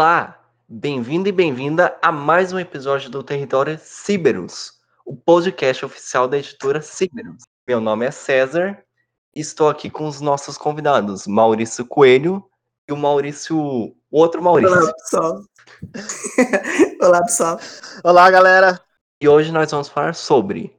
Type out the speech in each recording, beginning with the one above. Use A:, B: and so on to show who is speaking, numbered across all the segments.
A: Olá, bem-vindo e bem-vinda a mais um episódio do Território Ciberus, o podcast oficial da editora Ciberus. Meu nome é César e estou aqui com os nossos convidados, Maurício Coelho e o Maurício, o outro Maurício.
B: Olá, pessoal. Olá, pessoal.
C: Olá, galera.
A: E hoje nós vamos falar sobre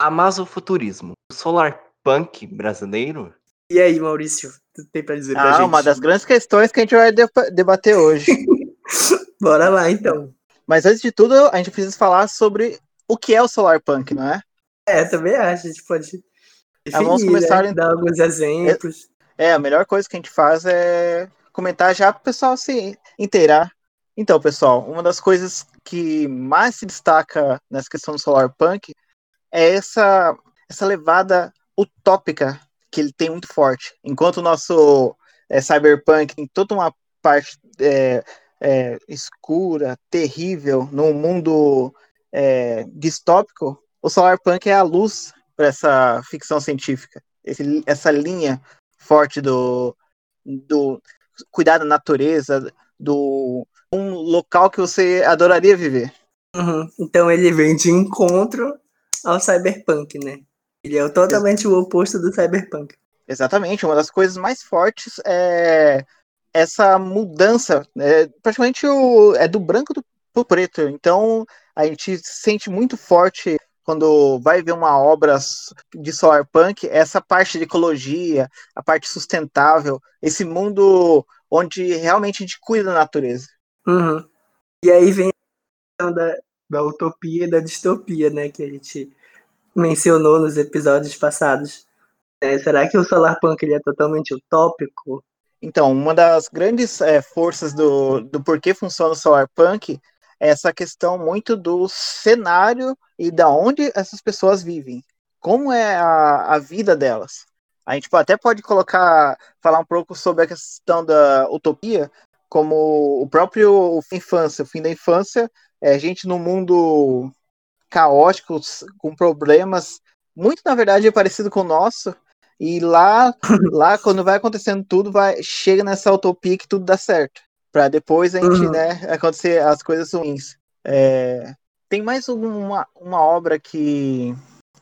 A: Amazofuturismo, o solar punk brasileiro.
B: E aí, Maurício, tu tem pra dizer pra
C: Ah,
B: gente?
C: uma das grandes questões que a gente vai de- debater hoje.
B: Bora lá, então.
C: Mas antes de tudo, a gente precisa falar sobre o que é o solar punk, não é?
B: É, também acho, a gente pode
C: Ah, vamos
B: definir,
C: começar,
B: né? dar alguns exemplos.
C: É, a melhor coisa que a gente faz é comentar já para o pessoal se inteirar. Então, pessoal, uma das coisas que mais se destaca nessa questão do solar punk é essa, essa levada utópica que ele tem muito forte. Enquanto o nosso é, cyberpunk tem toda uma parte é, é, escura, terrível, num mundo é, distópico, o solar punk é a luz para essa ficção científica. Esse- essa linha forte do, do cuidar da natureza, do um local que você adoraria viver.
B: Uhum. Então ele vem de encontro ao cyberpunk, né? Ele é totalmente o oposto do cyberpunk.
C: Exatamente, uma das coisas mais fortes é essa mudança, é, praticamente o, é do branco do, pro preto. Então a gente sente muito forte quando vai ver uma obra de solar punk, essa parte de ecologia, a parte sustentável, esse mundo onde realmente a gente cuida da natureza.
B: Uhum. E aí vem a questão da, da utopia e da distopia, né? Que a gente mencionou nos episódios passados. É, será que o Solarpunk ele é totalmente utópico?
C: Então, uma das grandes é, forças do, do porquê funciona o solar punk é essa questão muito do cenário e da onde essas pessoas vivem. Como é a, a vida delas. A gente até pode colocar, falar um pouco sobre a questão da utopia, como o próprio infância, o fim da infância, é a gente num mundo caótico, com problemas, muito na verdade parecido com o nosso, e lá, lá quando vai acontecendo tudo, vai chega nessa utopia que tudo dá certo. Pra depois a gente,
B: Uhum.
C: né, acontecer as coisas ruins. É, tem mais uma, uma obra que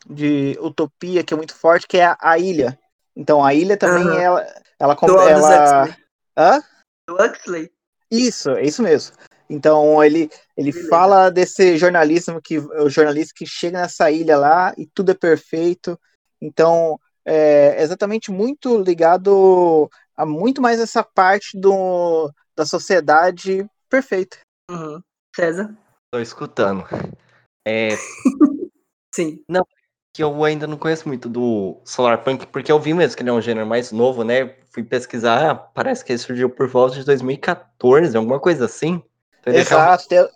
C: de utopia que é muito forte, que é a, a Ilha. Então a Ilha também
B: Aham.
C: ela ela,
B: Do
C: ela
B: Huxley.
C: Hã?
B: Do Huxley.
C: Isso, é isso mesmo. Então ele, ele
B: Beleza.
C: fala desse jornalismo que o jornalista que chega nessa ilha lá e tudo é perfeito. Então é exatamente muito ligado a muito mais essa parte do, da sociedade perfeita.
B: Uhum. César?
A: Tô escutando. É
B: Sim.
A: que eu ainda não conheço muito do solar punk, porque eu vi mesmo que ele é um gênero mais novo, né? Fui pesquisar, ah, parece que ele surgiu por volta de 2014, alguma coisa assim. Então, é
C: Exato, tem,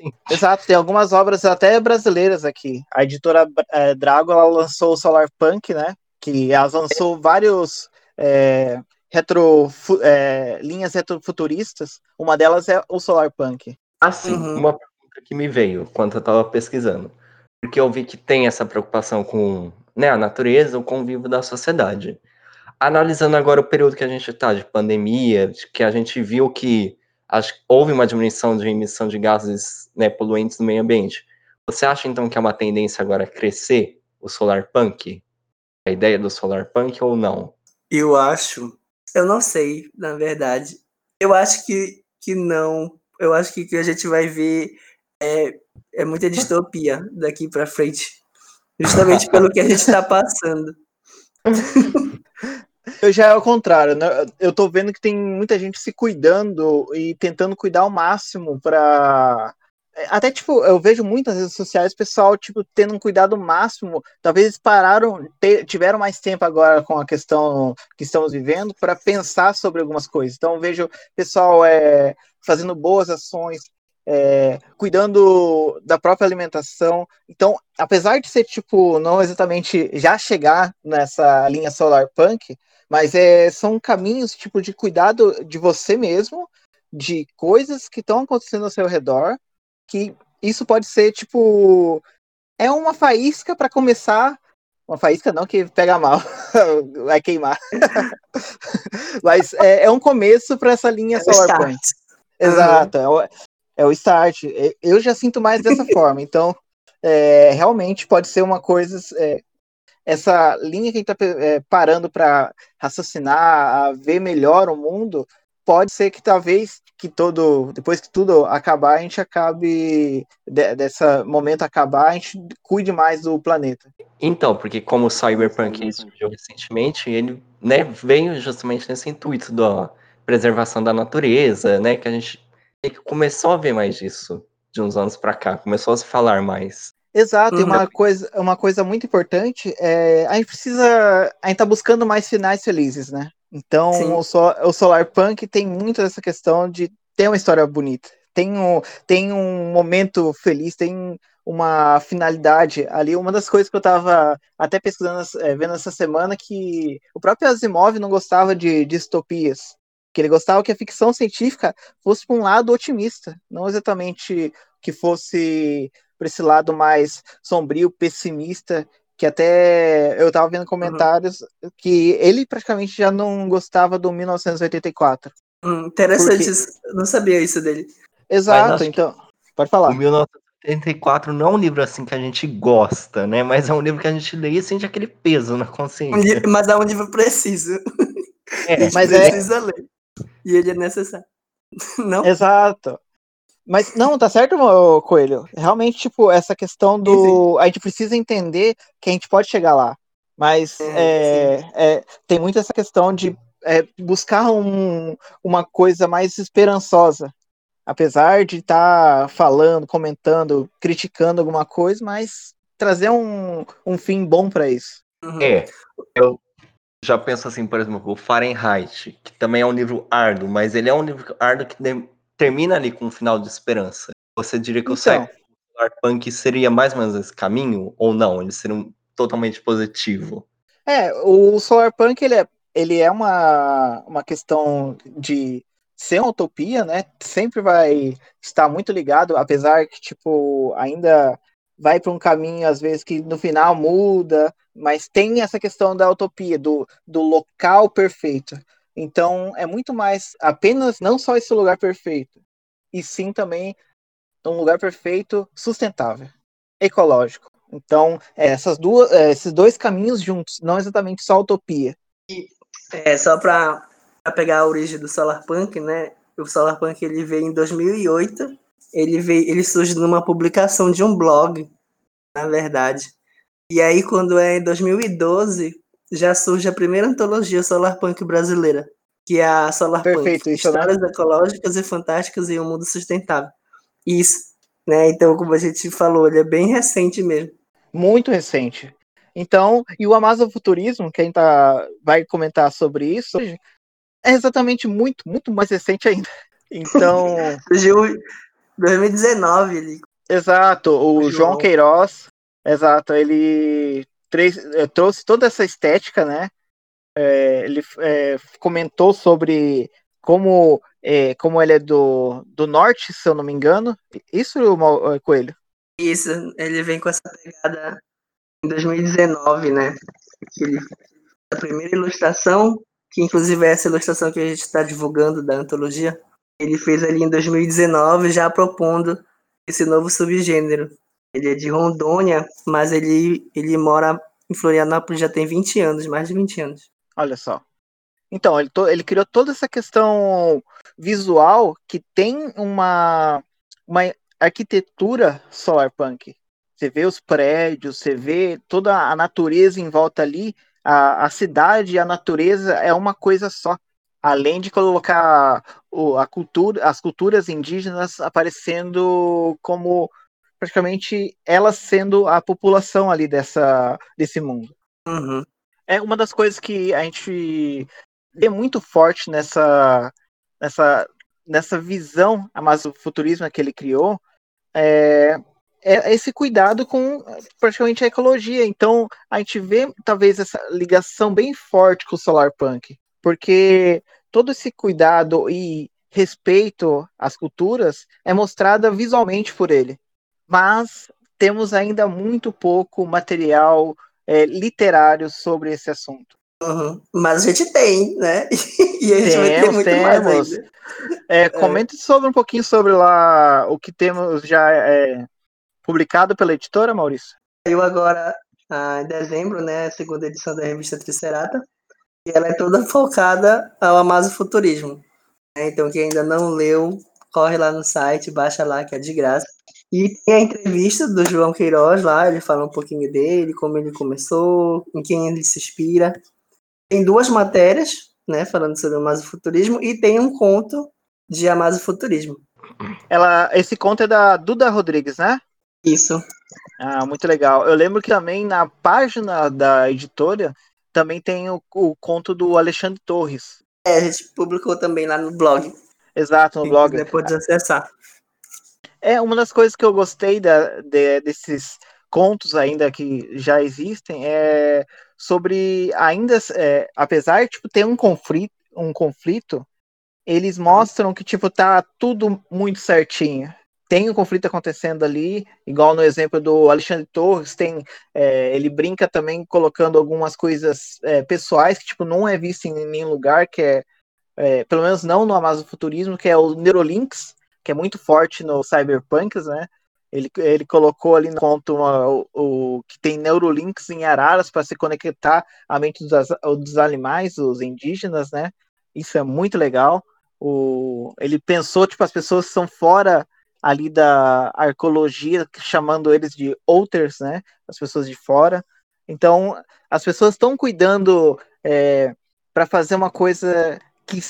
A: Sim.
C: exato, tem algumas obras até brasileiras aqui. A editora eh, Drago ela lançou o Solar Punk, né? Que ela lançou vários eh, retro, eh, linhas retrofuturistas. Uma delas é o Solar Punk.
A: Assim,
B: Uhum.
A: uma pergunta que me veio enquanto eu tava pesquisando. Porque eu vi que tem essa preocupação com né, a natureza, o convívio da sociedade. Analisando agora o período que a gente está de pandemia, de que a gente viu que acho houve uma diminuição de emissão de gases né, poluentes no meio ambiente. Você acha então que é uma tendência agora crescer o solar punk? A ideia do solar punk ou não?
B: Eu acho. Eu não sei, na verdade. Eu acho que, que não. Eu acho que o que a gente vai ver é, é muita distopia daqui pra frente. Justamente pelo que a gente tá passando.
C: Eu já é ao contrário, né? Eu tô vendo que tem muita gente se cuidando e tentando cuidar ao máximo para até tipo, eu vejo muitas redes sociais pessoal tipo tendo um cuidado máximo. Talvez eles pararam, tiveram mais tempo agora com a questão que estamos vivendo para pensar sobre algumas coisas. Então eu vejo pessoal é, fazendo boas ações, é, cuidando da própria alimentação. Então, apesar de ser tipo não exatamente já chegar nessa linha solar punk, mas é, são caminhos tipo de cuidado de você mesmo, de coisas que estão acontecendo ao seu redor, que isso pode ser tipo é uma faísca para começar. Uma faísca não que pega mal, vai queimar. Mas é, é um começo para essa linha
B: É o
C: solar
B: start.
C: punk. Exato, é, o, é o start. Eu já sinto mais dessa forma, então é, realmente pode ser uma coisa. É, essa linha que a gente está é, parando para raciocinar, a ver melhor o mundo, pode ser que talvez que todo depois que tudo acabar a gente acabe de, dessa momento acabar a gente cuide mais do planeta
A: então porque como o cyberpunk surgiu recentemente ele né veio justamente nesse intuito da preservação da natureza né que a gente começou a ver mais disso de uns anos para cá começou a se falar mais
C: Exato, uhum. e uma coisa, uma coisa muito importante é a gente precisa. A gente tá buscando mais finais felizes, né? Então o, so, o Solar Punk tem muito essa questão de ter uma história bonita. Tem um, tem um momento feliz, tem uma finalidade ali. Uma das coisas que eu estava até pesquisando, é, vendo essa semana, que o próprio Asimov não gostava de distopias. Que ele gostava que a ficção científica fosse para um lado otimista, não exatamente que fosse para esse lado mais sombrio, pessimista, que até eu estava vendo comentários uhum. que ele praticamente já não gostava do 1984.
B: Hum, interessante, porque... não sabia isso dele.
C: Exato, então, pode falar.
A: O 1984 não é um livro assim que a gente gosta, né? Mas é um livro que a gente lê e sente aquele peso na consciência.
B: mas é um livro preciso.
C: É, mas é
B: precisa é... ler. E ele é necessário. Não?
C: Exato. Mas não, tá certo, meu Coelho. Realmente, tipo, essa questão do. A gente precisa entender que a gente pode chegar lá. Mas é, é, é, tem muito essa questão de é, buscar um, uma coisa mais esperançosa. Apesar de estar tá falando, comentando, criticando alguma coisa, mas trazer um, um fim bom para isso.
A: Uhum. É, eu já penso assim, por exemplo, o Fahrenheit, que também é um livro árduo, mas ele é um livro árduo que termina ali com um final de esperança. Você diria que então, o Cyberpunk seria mais ou menos esse caminho? Ou não? Ele seria um, totalmente positivo?
C: É, o Solarpunk ele é, ele é uma, uma questão de ser uma utopia, né? Sempre vai estar muito ligado, apesar que, tipo, ainda vai para um caminho, às vezes, que no final muda, mas tem essa questão da utopia, do, do local perfeito. Então é muito mais apenas não só esse lugar perfeito, e sim também um lugar perfeito sustentável, ecológico. Então, é, essas duas, é, esses dois caminhos juntos, não exatamente só utopia.
B: E, é, só para pegar a origem do Solarpunk, né? O Solarpunk ele veio em 2008. Ele veio, ele surge numa publicação de um blog, na verdade. E aí quando é em 2012, já surge a primeira antologia solarpunk brasileira, que é a Solarpunk,
C: Perfeito,
B: isso, né? Histórias né? Ecológicas e Fantásticas em um Mundo Sustentável. Isso, né? Então, como a gente falou, ele é bem recente mesmo.
C: Muito recente. Então, e o Amazofuturismo, que a gente tá, vai comentar sobre isso, é exatamente muito, muito mais recente ainda. Então.
B: Surgiu em 2019 ele.
C: Exato, o, o João Queiroz, exato, ele eh, trouxe toda essa estética, né? É, ele é, comentou sobre como, é, como ele é do, do norte, se eu não me engano. Isso, Coelho?
B: Isso, ele vem com essa pegada em 2019, né? A primeira ilustração, que inclusive é essa ilustração que a gente está divulgando da antologia, ele fez ali em 2019, já propondo esse novo subgênero. Ele é de Rondônia, mas ele, ele mora em Florianópolis já tem 20 anos, mais de 20 anos.
C: Olha só. Então, ele, to, ele criou toda essa questão visual que tem uma, uma arquitetura solarpunk. Você vê os prédios, você vê toda a natureza em volta ali, a, a cidade e a natureza é uma coisa só. Além de colocar o, a cultura, as culturas indígenas aparecendo como praticamente elas sendo a população ali dessa, desse mundo.
B: Uhum.
C: É uma das coisas que a gente vê muito forte nessa, nessa, nessa visão amazofuturismo que ele criou, é, é esse cuidado com praticamente a ecologia. Então a gente vê talvez essa ligação bem forte com o solar punk, porque todo esse cuidado e respeito às culturas é mostrada visualmente por ele mas temos ainda muito pouco material é, literário sobre esse assunto.
B: Uhum. Mas a gente tem, né? e a gente temos, vai ter muito temos. mais ainda.
C: É, comente é. sobre um pouquinho sobre lá o que temos já é, publicado pela editora, Maurício.
B: Saiu agora ah, em dezembro, né, a segunda edição da revista Tricerata, e ela é toda focada ao amazofuturismo. Né? Então, quem ainda não leu, corre lá no site, baixa lá, que é de graça. E tem a entrevista do João Queiroz lá, ele fala um pouquinho dele, como ele começou, em quem ele se inspira. Tem duas matérias, né, falando sobre o amazofuturismo, e tem um conto de amazofuturismo.
C: Ela, esse conto é da Duda Rodrigues, né?
B: Isso.
C: Ah, muito legal. Eu lembro que também na página da editora também tem o, o conto do Alexandre Torres.
B: É, a gente publicou também lá no blog.
C: Exato, no blog.
B: Depois de acessar.
C: É, uma das coisas que eu gostei da, de, desses contos ainda que já existem é sobre ainda, é, apesar de tipo, ter um conflito, um conflito, eles mostram que tipo tá tudo muito certinho. Tem um conflito acontecendo ali, igual no exemplo do Alexandre Torres, tem é, ele brinca também colocando algumas coisas é, pessoais que tipo não é visto em nenhum lugar, que é, é pelo menos não no Amazon Futurismo, que é o Neurolinks, que é muito forte no Cyberpunks, né? Ele, ele colocou ali no conto uma, o, o, que tem neurolinks em araras para se conectar à mente dos, dos animais, os indígenas, né? Isso é muito legal. O, ele pensou, tipo, as pessoas são fora ali da arqueologia, chamando eles de outers, né? As pessoas de fora. Então, as pessoas estão cuidando é, para fazer uma coisa que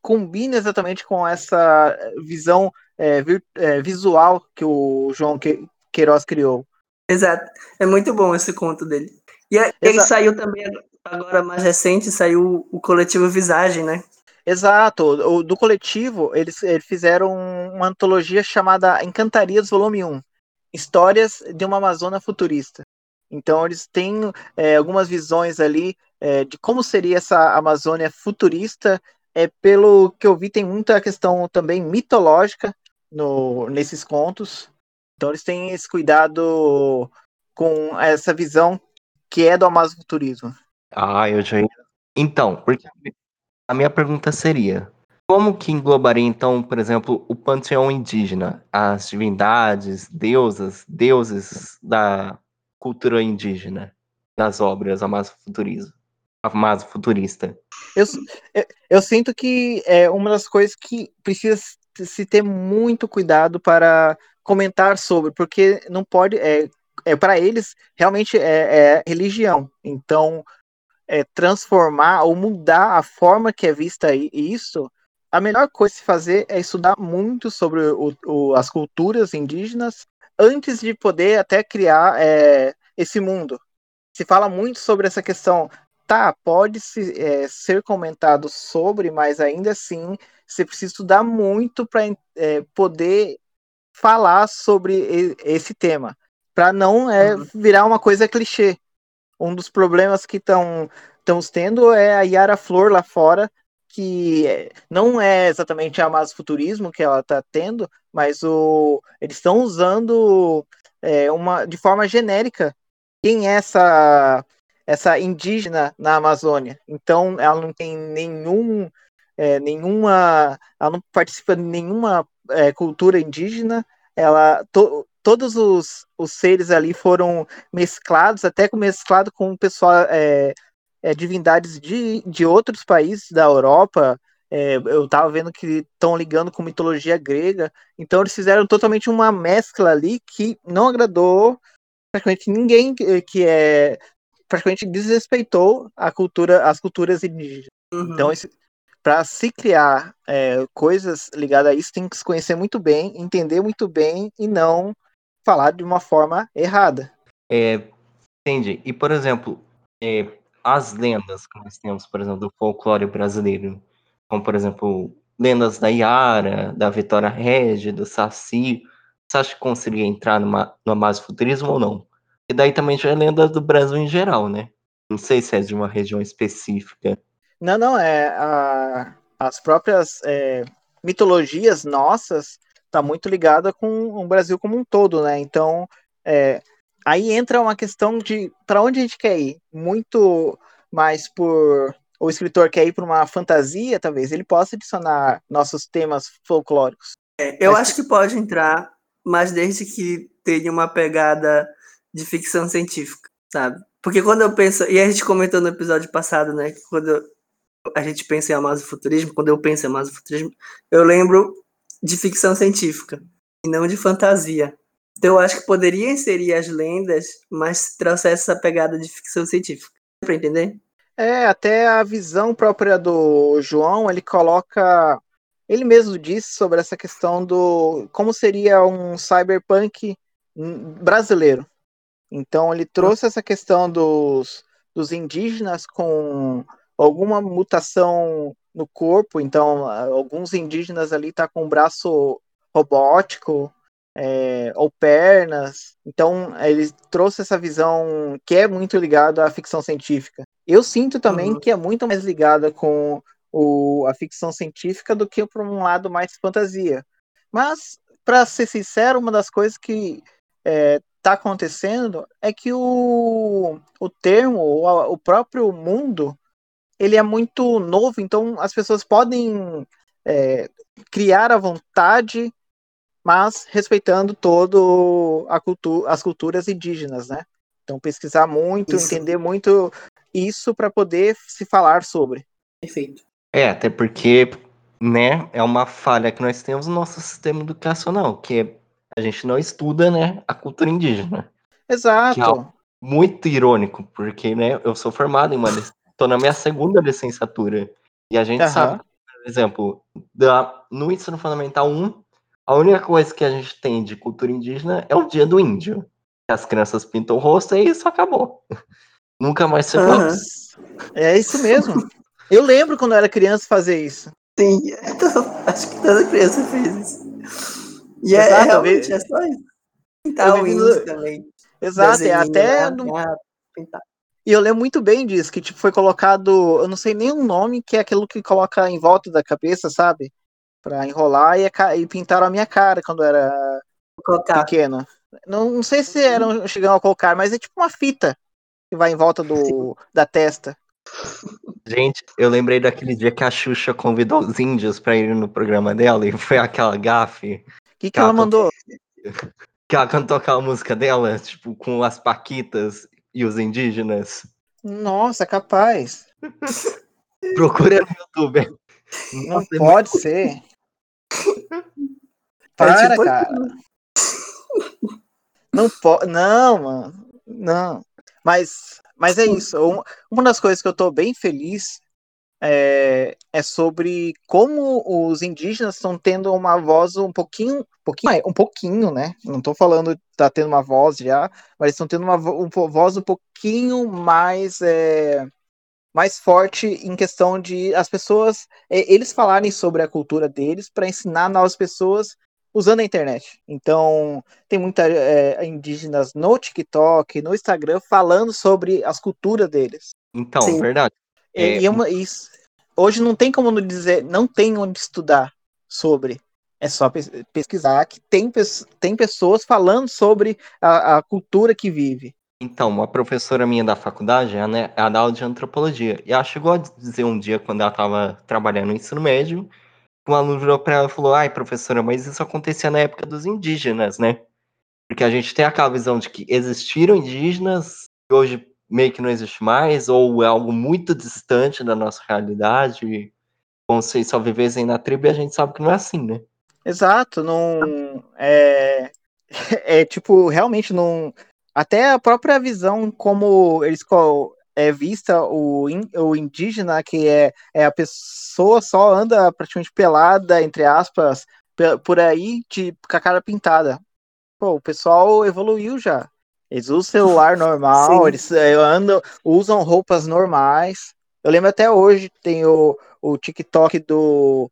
C: combina exatamente com essa visão é, é, visual que o João que, Queiroz criou.
B: Exato. É muito bom esse conto dele. E é, ele saiu também, agora mais recente, saiu o coletivo Visagem, né?
C: Exato. O, do coletivo, eles, eles fizeram uma antologia chamada Encantarias Volume 1 Histórias de uma Amazônia Futurista. Então, eles têm é, algumas visões ali é, de como seria essa Amazônia futurista é, pelo que eu vi, tem muita questão também mitológica no, nesses contos. Então eles têm esse cuidado com essa visão que é do amazofuturismo.
A: Ah, eu já. Então, porque a minha pergunta seria: como que englobaria, então, por exemplo, o panteão indígena, as divindades, deusas, deuses da cultura indígena nas obras amazofuturismo? Amazo futurista.
C: Eu, eu, eu, sinto que é uma das coisas que precisa se ter muito cuidado para comentar sobre, porque não pode. É, é para eles realmente é, é, religião. Então, é, transformar ou mudar a forma que é vista isso, a melhor coisa a se fazer é estudar muito sobre o, o, as culturas indígenas antes de poder até criar é, esse mundo. Se fala muito sobre essa questão tá, pode se, é, ser comentado sobre, mas ainda assim você precisa estudar muito para é, poder falar sobre esse tema, para não é, uhum. virar uma coisa clichê. Um dos problemas que estão estamos tendo é a Yara Flor lá fora, que é, não é exatamente a futurismo que ela está tendo, mas o, eles estão usando é, uma de forma genérica quem é essa essa indígena na Amazônia. Então, ela não tem nenhum, é, nenhuma, ela não participa de nenhuma é, cultura indígena. Ela, to, todos os, os seres ali foram mesclados, até com mesclado com o pessoal, é, é, divindades de, de outros países da Europa. É, eu estava vendo que estão ligando com mitologia grega. Então, eles fizeram totalmente uma mescla ali que não agradou praticamente ninguém que é praticamente desrespeitou a cultura, as culturas indígenas. Uhum. Então, para se criar é, coisas ligadas a isso, tem que se conhecer muito bem, entender muito bem e não falar de uma forma errada.
A: É, entendi. E, por exemplo, é, as lendas que nós temos, por exemplo, do folclore brasileiro, como, por exemplo, lendas da Iara, da Vitória Regia, do Saci, você acha que conseguiria entrar numa, no futurismo ou não? E daí também já é lenda do Brasil em geral, né? Não sei se é de uma região específica.
C: Não, não, é a, as próprias é, mitologias nossas tá muito ligada com o Brasil como um todo, né? Então, é, aí entra uma questão de para onde a gente quer ir, muito mais por o escritor quer ir para uma fantasia, talvez ele possa adicionar nossos temas folclóricos.
B: É, eu mas... acho que pode entrar, mas desde que tenha uma pegada de ficção científica, sabe? Porque quando eu penso, e a gente comentou no episódio passado, né, que quando a gente pensa em amazofuturismo, quando eu penso em amazofuturismo, eu lembro de ficção científica e não de fantasia. Então eu acho que poderia inserir as lendas, mas trouxesse essa pegada de ficção científica. Para entender?
C: É, até a visão própria do João, ele coloca. Ele mesmo disse sobre essa questão do como seria um cyberpunk brasileiro. Então ele trouxe essa questão dos, dos indígenas com alguma mutação no corpo. Então, alguns indígenas ali tá com um braço robótico, é, ou pernas. Então, ele trouxe essa visão que é muito ligada à ficção científica. Eu sinto também uhum. que é muito mais ligada com o, a ficção científica do que para um lado mais fantasia. Mas, para ser sincero, uma das coisas que é, está acontecendo é que o, o termo, o, o próprio mundo, ele é muito novo, então as pessoas podem é, criar à vontade mas respeitando todo a cultura, as culturas indígenas, né? Então pesquisar muito, isso. entender muito isso para poder se falar sobre.
B: Perfeito.
A: É, até porque, né, é uma falha que nós temos no nosso sistema educacional, que a gente não estuda, né, a cultura indígena.
C: Exato. É
A: muito irônico, porque, né, eu sou formado em uma, estou na minha segunda licenciatura e a gente uhum. sabe, por exemplo, da, no ensino fundamental 1 a única coisa que a gente tem de cultura indígena é o dia do índio. As crianças pintam o rosto e isso acabou. Nunca mais se uhum.
C: É isso mesmo. Eu lembro quando eu era criança fazer isso.
B: Sim, então, acho que toda criança fez isso. E é, Exato, é, realmente, é só isso. Pintar o índio também.
C: Exato, é até. No... E eu lembro muito bem disso, que tipo, foi colocado, eu não sei nem o nome, que é aquilo que coloca em volta da cabeça, sabe? para enrolar e, e, pintaram a minha cara quando era colocar. pequeno. Não, não sei se eram chegando a colocar, mas é tipo uma fita que vai em volta do, da testa.
A: Gente, eu lembrei daquele dia que a Xuxa convidou os índios para ir no programa dela e foi aquela gafe.
C: O que, que, ela, mandou?
A: Que ela cantou aquela música dela, tipo, com as paquitas e os indígenas.
C: Nossa, capaz.
A: Procura no YouTube.
C: Não Nossa, pode é ser. Para, é tipo... cara. Não pode. Não, mano. Não. Mas, mas é isso. Uma das coisas que eu tô bem feliz é, é sobre como os indígenas estão tendo uma voz um pouquinho, um pouquinho, um pouquinho, né? Não tô falando tá tendo uma voz já, mas estão tendo uma, uma voz um pouquinho mais é, mais forte em questão de as pessoas é, eles falarem sobre a cultura deles para ensinar novas pessoas usando a internet. Então, tem muitas é, indígenas no TikTok, no Instagram, falando sobre as culturas deles.
A: Então, Sim. verdade.
C: É... E é uma, isso, hoje não tem como dizer, não tem onde estudar sobre. É só pesquisar que tem, tem pessoas falando sobre a, a cultura que vive.
A: Então, uma professora minha da faculdade, ela, né, ela dá aula de antropologia. E ela chegou a dizer um dia, quando ela estava trabalhando no ensino médio, um aluno virou para ela e falou: Ai, professora, mas isso acontecia na época dos indígenas, né? Porque a gente tem aquela visão de que existiram indígenas e hoje meio que não existe mais, ou é algo muito distante da nossa realidade, como se só vivessem na tribo, e a gente sabe que não é assim, né?
C: Exato, não. É, é tipo, realmente não. Até a própria visão como eles é vista o, o indígena, que é, é a pessoa só anda praticamente pelada, entre aspas, por aí de, com a cara pintada. Pô, o pessoal evoluiu já. Eles usam celular normal, Sim. eles é, andam, usam roupas normais. Eu lembro até hoje, tem o, o TikTok do.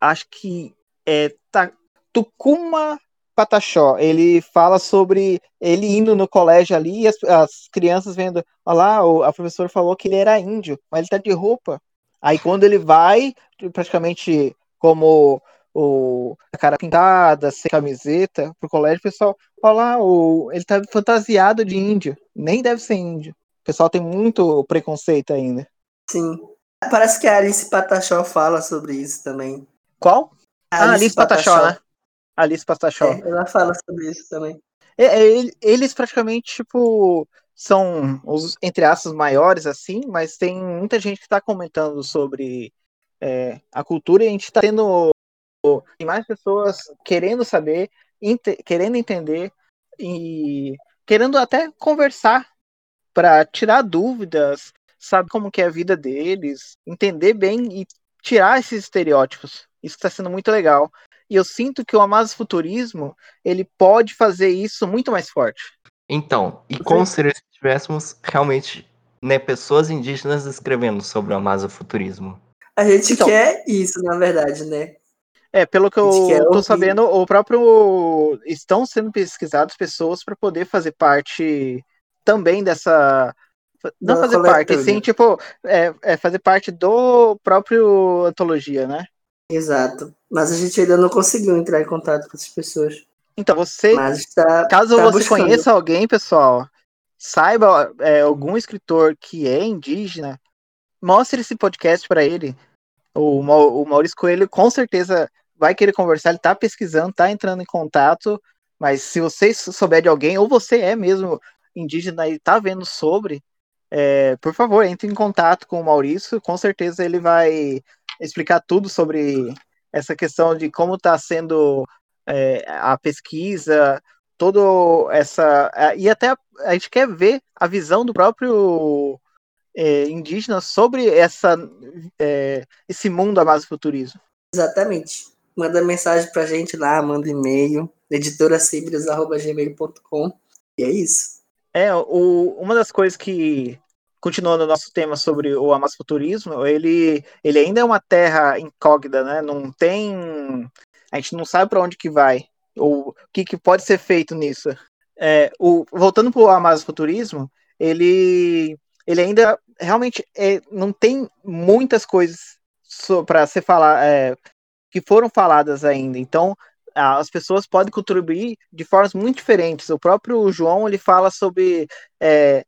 C: Acho que é tá, Tucuma Pataxó, ele fala sobre ele indo no colégio ali e as, as crianças vendo, olha lá, a professora falou que ele era índio, mas ele tá de roupa. Aí quando ele vai, praticamente como o a cara pintada, sem camiseta, pro colégio, o pessoal, olha lá, o, ele tá fantasiado de índio, nem deve ser índio. O pessoal tem muito preconceito ainda.
B: Sim. Parece que a Alice Patachó fala sobre isso também.
C: Qual? A ah, Alice Patachó, né? Alice Patachó.
B: É, ela fala sobre isso também.
C: É, é, eles praticamente, tipo, são os, entre aspas, maiores, assim, mas tem muita gente que está comentando sobre é, a cultura e a gente está tendo tem mais pessoas querendo saber, querendo entender e querendo até conversar para tirar dúvidas, saber como que é a vida deles, entender bem e tirar esses estereótipos. Isso está sendo muito legal. E eu sinto que o Amazo Futurismo ele pode fazer isso muito mais forte.
A: Então, e como seria se tivéssemos realmente né, pessoas indígenas escrevendo sobre o Amazofuturismo?
B: A gente então, quer isso, na verdade, né?
C: É, pelo que eu tô sabendo, o próprio. Estão sendo pesquisadas pessoas para poder fazer parte também dessa. Não da fazer parte, sim, tipo, é, é, fazer parte do próprio antologia, né?
B: Exato. Mas a gente ainda não conseguiu entrar em contato com essas pessoas.
C: Então, você. Tá, caso tá você buscando. conheça alguém, pessoal, saiba é, algum escritor que é indígena, mostre esse podcast para ele. O Maurício Coelho com certeza vai querer conversar, ele tá pesquisando, tá entrando em contato, mas se você souber de alguém, ou você é mesmo indígena e tá vendo sobre, é, por favor, entre em contato com o Maurício, com certeza ele vai explicar tudo sobre essa questão de como está sendo é, a pesquisa, todo essa. E até a gente quer ver a visão do próprio é, indígena sobre essa, é, esse mundo amazofuturismo.
B: Exatamente manda mensagem pra gente lá, manda e-mail, editoracibres.gmail.com e é isso.
C: É, o, uma das coisas que, continuando o nosso tema sobre o amasfuturismo, ele, ele ainda é uma terra incógnita, né? Não tem... A gente não sabe para onde que vai, ou o que, que pode ser feito nisso. É, o, voltando para o amasfuturismo, ele, ele ainda realmente é, não tem muitas coisas para ser falar, é, que foram faladas ainda. Então, as pessoas podem contribuir de formas muito diferentes. O próprio João ele fala sobre é,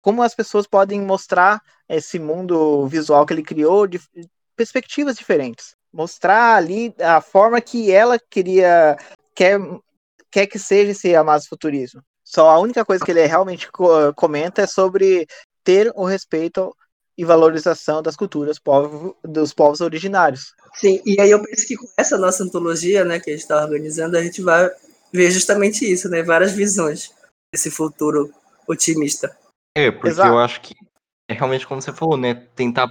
C: como as pessoas podem mostrar esse mundo visual que ele criou de perspectivas diferentes. Mostrar ali a forma que ela queria, quer, quer que seja esse amazofuturismo. Só a única coisa que ele realmente comenta é sobre ter o respeito e valorização das culturas povo, dos povos originários.
B: Sim, e aí eu penso que com essa nossa antologia, né, que a gente está organizando, a gente vai ver justamente isso, né, várias visões desse futuro otimista.
A: É, porque Exato. eu acho que é realmente como você falou, né, tentar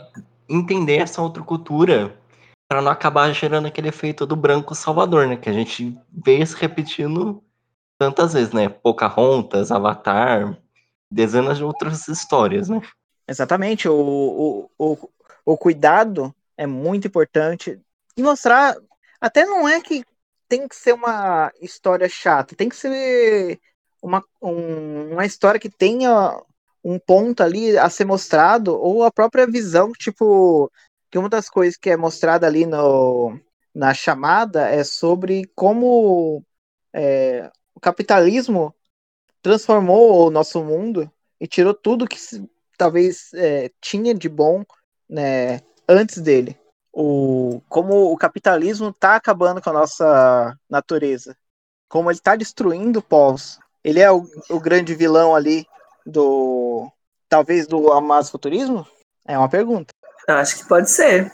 A: entender essa outra cultura para não acabar gerando aquele efeito do branco salvador, né, que a gente vê se repetindo tantas vezes, né, Pocahontas, Avatar, dezenas de outras histórias, né.
C: Exatamente, o, o, o, o cuidado é muito importante. E mostrar, até não é que tem que ser uma história chata, tem que ser uma, um, uma história que tenha um ponto ali a ser mostrado, ou a própria visão, tipo, que uma das coisas que é mostrada ali no, na chamada é sobre como é, o capitalismo transformou o nosso mundo e tirou tudo que talvez é, tinha de bom né, antes dele. O, como o capitalismo está acabando com a nossa natureza. Como ele está destruindo povos. Ele é o, o, grande vilão ali do. Talvez do futurismo? É uma pergunta.
B: Eu acho que pode ser,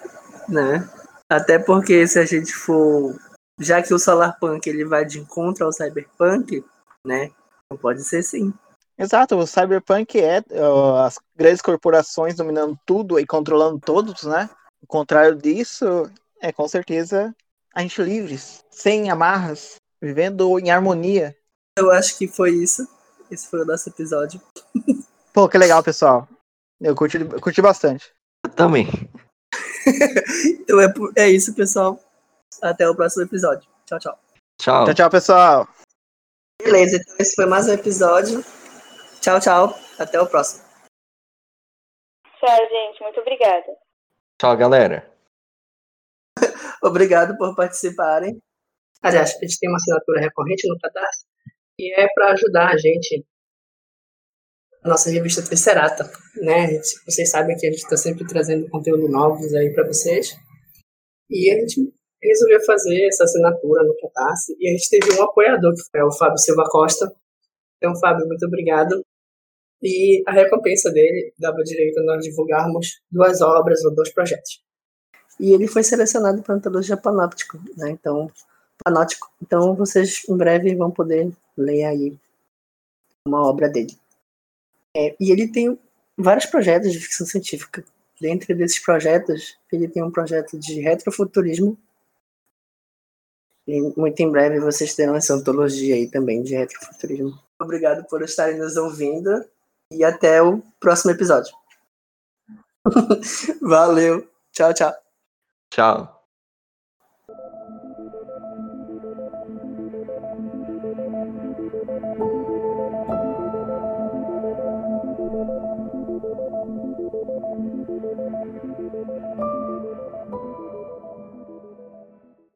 B: né? Até porque se a gente for. Já que o Solarpunk ele vai de encontro ao Cyberpunk, né? Então pode ser sim.
C: Exato, o cyberpunk é uh, as grandes corporações dominando tudo e controlando todos, né? O contrário disso é com certeza a gente livres, sem amarras, vivendo em harmonia.
B: Eu acho que foi isso. Esse foi o nosso episódio.
C: Pô, que legal, pessoal. Eu curti, eu curti bastante.
A: Eu também.
B: então é, é isso, pessoal. Até o próximo episódio. Tchau, tchau.
A: Tchau.
C: Tchau, tchau, pessoal.
B: Beleza, então esse foi mais um episódio. Tchau, tchau. Até o próximo.
D: Tchau, gente. Muito obrigada.
A: Tchau, galera.
B: Obrigado por participarem. Aliás, a gente tem uma assinatura recorrente no Catarse e é para ajudar a gente a nossa revista Tricerata, né? Vocês sabem que a gente está sempre trazendo conteúdo novos aí para vocês. E a gente resolveu fazer essa assinatura no Catarse e a gente teve um apoiador, que foi o Fábio Silva Costa. Então, Fábio, muito obrigado. E a recompensa dele dava direito a nós divulgarmos duas obras ou dois projetos. E ele foi selecionado para a antologia Panóptico, né? Então, Panóptico. Então, vocês em breve vão poder ler aí uma obra dele. É, e ele tem vários projetos de ficção científica. Dentre desses projetos, ele tem um projeto de retrofuturismo. E muito em breve vocês terão essa antologia aí também de retrofuturismo. Obrigado por estarem nos ouvindo e até o próximo episódio. Valeu. Tchau, tchau.
A: Tchau.